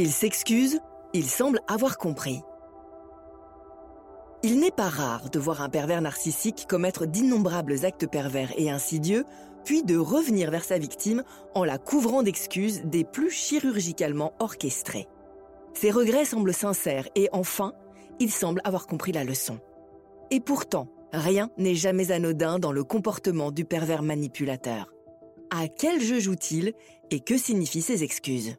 Il s'excuse, il semble avoir compris. Il n'est pas rare de voir un pervers narcissique commettre d'innombrables actes pervers et insidieux, puis de revenir vers sa victime en la couvrant d'excuses des plus chirurgicalement orchestrées. Ses regrets semblent sincères et enfin, il semble avoir compris la leçon. Et pourtant, rien n'est jamais anodin dans le comportement du pervers manipulateur. À quel jeu joue-t-il et que signifient ses excuses?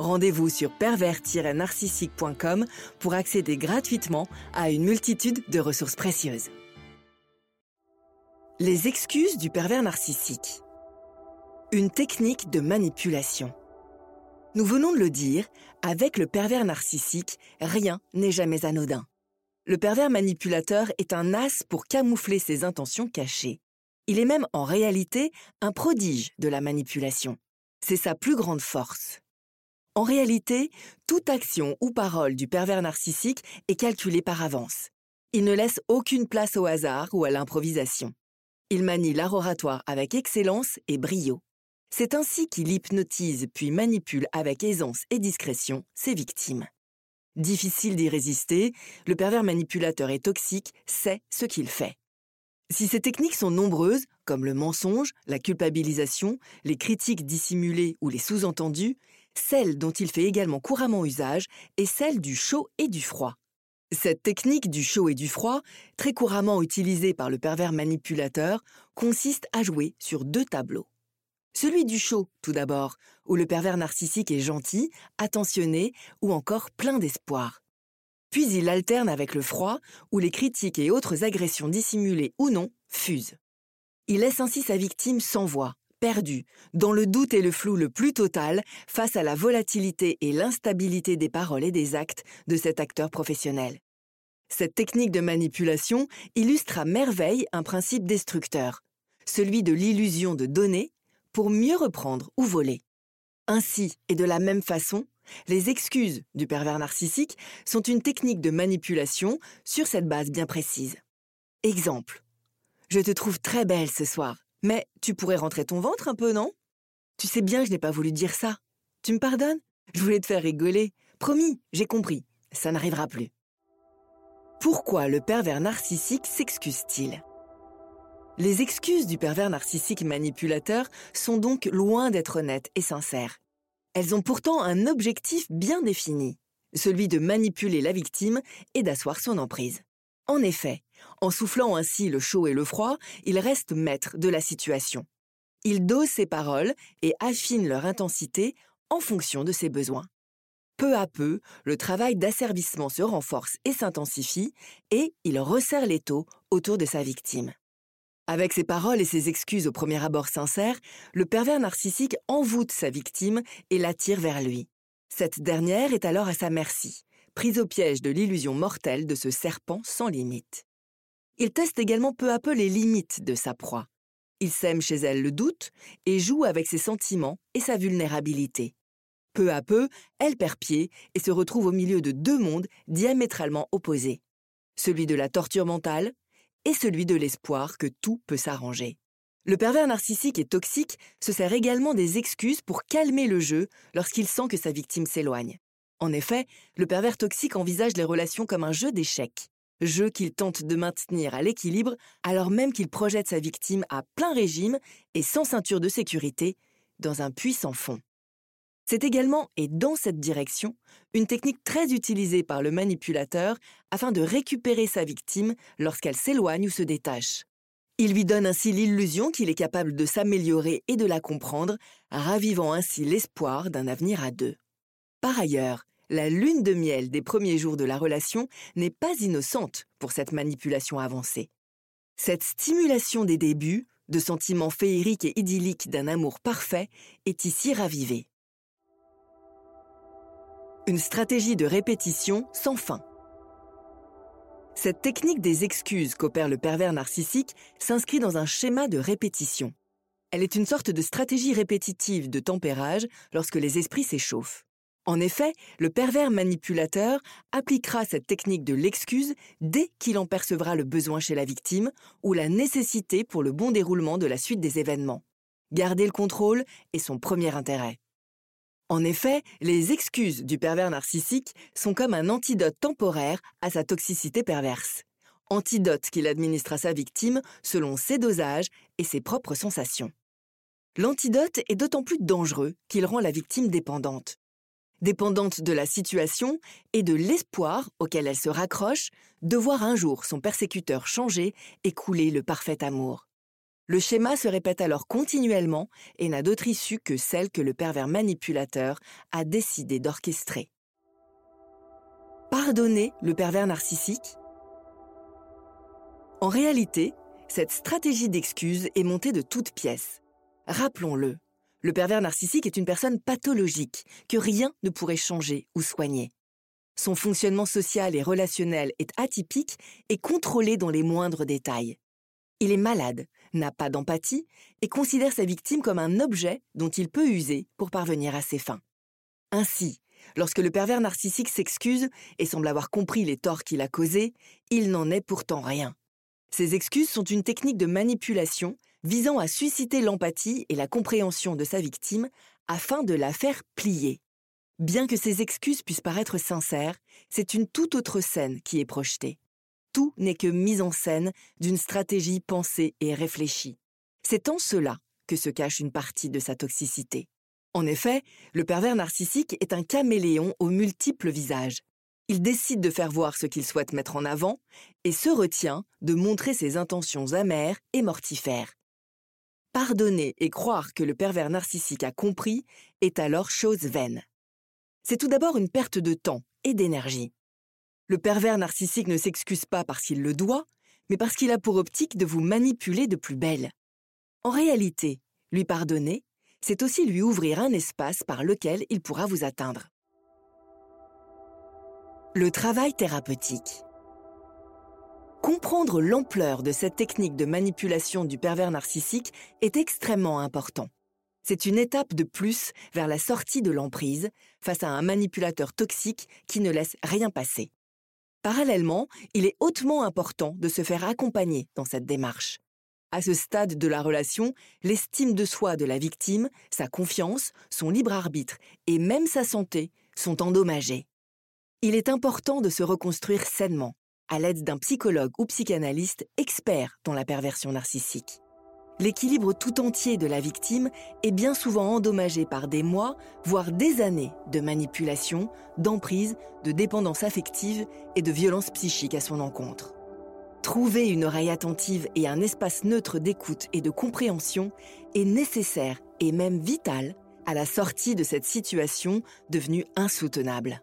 Rendez-vous sur pervers-narcissique.com pour accéder gratuitement à une multitude de ressources précieuses. Les excuses du pervers narcissique. Une technique de manipulation. Nous venons de le dire, avec le pervers narcissique, rien n'est jamais anodin. Le pervers manipulateur est un as pour camoufler ses intentions cachées. Il est même en réalité un prodige de la manipulation. C'est sa plus grande force. En réalité, toute action ou parole du pervers narcissique est calculée par avance. Il ne laisse aucune place au hasard ou à l'improvisation. Il manie l'art oratoire avec excellence et brio. C'est ainsi qu'il hypnotise puis manipule avec aisance et discrétion ses victimes. Difficile d'y résister, le pervers manipulateur et toxique sait ce qu'il fait. Si ces techniques sont nombreuses, comme le mensonge, la culpabilisation, les critiques dissimulées ou les sous-entendus, celle dont il fait également couramment usage est celle du chaud et du froid. Cette technique du chaud et du froid, très couramment utilisée par le pervers manipulateur, consiste à jouer sur deux tableaux. Celui du chaud, tout d'abord, où le pervers narcissique est gentil, attentionné ou encore plein d'espoir. Puis il alterne avec le froid, où les critiques et autres agressions dissimulées ou non fusent. Il laisse ainsi sa victime sans voix, perdu, dans le doute et le flou le plus total face à la volatilité et l'instabilité des paroles et des actes de cet acteur professionnel. Cette technique de manipulation illustre à merveille un principe destructeur, celui de l'illusion de donner pour mieux reprendre ou voler. Ainsi, et de la même façon, les excuses du pervers narcissique sont une technique de manipulation sur cette base bien précise. Exemple. Je te trouve très belle ce soir. Mais tu pourrais rentrer ton ventre un peu, non? Tu sais bien que je n'ai pas voulu dire ça. Tu me pardonnes? Je voulais te faire rigoler. Promis, j'ai compris. Ça n'arrivera plus. Pourquoi le pervers narcissique s'excuse-t-il? Les excuses du pervers narcissique manipulateur sont donc loin d'être honnêtes et sincères. Elles ont pourtant un objectif bien défini, celui de manipuler la victime et d'asseoir son emprise. En effet, en soufflant ainsi le chaud et le froid, il reste maître de la situation. Il dose ses paroles et affine leur intensité en fonction de ses besoins. Peu à peu, le travail d'asservissement se renforce et s'intensifie, et il resserre l'étau autour de sa victime. Avec ses paroles et ses excuses au premier abord sincères, le pervers narcissique envoûte sa victime et l'attire vers lui. Cette dernière est alors à sa merci, prise au piège de l'illusion mortelle de ce serpent sans limite. Il teste également peu à peu les limites de sa proie. Il sème chez elle le doute et joue avec ses sentiments et sa vulnérabilité. Peu à peu, elle perd pied et se retrouve au milieu de deux mondes diamétralement opposés. Celui de la torture mentale et celui de l'espoir que tout peut s'arranger. Le pervers narcissique et toxique se sert également des excuses pour calmer le jeu lorsqu'il sent que sa victime s'éloigne. En effet, le pervers toxique envisage les relations comme un jeu d'échecs jeu qu'il tente de maintenir à l'équilibre alors même qu'il projette sa victime à plein régime et sans ceinture de sécurité dans un puissant fond. C'est également, et dans cette direction, une technique très utilisée par le manipulateur afin de récupérer sa victime lorsqu'elle s'éloigne ou se détache. Il lui donne ainsi l'illusion qu'il est capable de s'améliorer et de la comprendre, ravivant ainsi l'espoir d'un avenir à deux. Par ailleurs, la lune de miel des premiers jours de la relation n'est pas innocente pour cette manipulation avancée. Cette stimulation des débuts, de sentiments féeriques et idylliques d'un amour parfait, est ici ravivée. une stratégie de répétition sans fin. Cette technique des excuses qu'opère le pervers narcissique s'inscrit dans un schéma de répétition. Elle est une sorte de stratégie répétitive de tempérage lorsque les esprits s'échauffent. En effet, le pervers manipulateur appliquera cette technique de l'excuse dès qu'il en percevra le besoin chez la victime ou la nécessité pour le bon déroulement de la suite des événements. Garder le contrôle est son premier intérêt. En effet, les excuses du pervers narcissique sont comme un antidote temporaire à sa toxicité perverse. Antidote qu'il administre à sa victime selon ses dosages et ses propres sensations. L'antidote est d'autant plus dangereux qu'il rend la victime dépendante. Dépendante de la situation et de l'espoir auquel elle se raccroche de voir un jour son persécuteur changer et couler le parfait amour. Le schéma se répète alors continuellement et n'a d'autre issue que celle que le pervers manipulateur a décidé d'orchestrer. Pardonner le pervers narcissique? En réalité, cette stratégie d'excuse est montée de toutes pièces. Rappelons-le, le pervers narcissique est une personne pathologique que rien ne pourrait changer ou soigner. Son fonctionnement social et relationnel est atypique et contrôlé dans les moindres détails. Il est malade, n'a pas d'empathie et considère sa victime comme un objet dont il peut user pour parvenir à ses fins. Ainsi, lorsque le pervers narcissique s'excuse et semble avoir compris les torts qu'il a causés, il n'en est pourtant rien. Ces excuses sont une technique de manipulation visant à susciter l'empathie et la compréhension de sa victime afin de la faire plier. Bien que ces excuses puissent paraître sincères, c'est une toute autre scène qui est projetée tout n'est que mise en scène d'une stratégie pensée et réfléchie. C'est en cela que se cache une partie de sa toxicité. En effet, le pervers narcissique est un caméléon aux multiples visages. Il décide de faire voir ce qu'il souhaite mettre en avant et se retient de montrer ses intentions amères et mortifères. Pardonner et croire que le pervers narcissique a compris est alors chose vaine. C'est tout d'abord une perte de temps et d'énergie. Le pervers narcissique ne s'excuse pas parce qu'il le doit, mais parce qu'il a pour optique de vous manipuler de plus belle. En réalité, lui pardonner, c'est aussi lui ouvrir un espace par lequel il pourra vous atteindre. Le travail thérapeutique. Comprendre l'ampleur de cette technique de manipulation du pervers narcissique est extrêmement important. C'est une étape de plus vers la sortie de l'emprise face à un manipulateur toxique qui ne laisse rien passer. Parallèlement, il est hautement important de se faire accompagner dans cette démarche. À ce stade de la relation, l'estime de soi de la victime, sa confiance, son libre arbitre et même sa santé sont endommagés. Il est important de se reconstruire sainement, à l'aide d'un psychologue ou psychanalyste expert dans la perversion narcissique l'équilibre tout entier de la victime est bien souvent endommagé par des mois, voire des années de manipulation, d'emprise, de dépendance affective et de violence psychique à son encontre. Trouver une oreille attentive et un espace neutre d'écoute et de compréhension est nécessaire et même vital à la sortie de cette situation devenue insoutenable.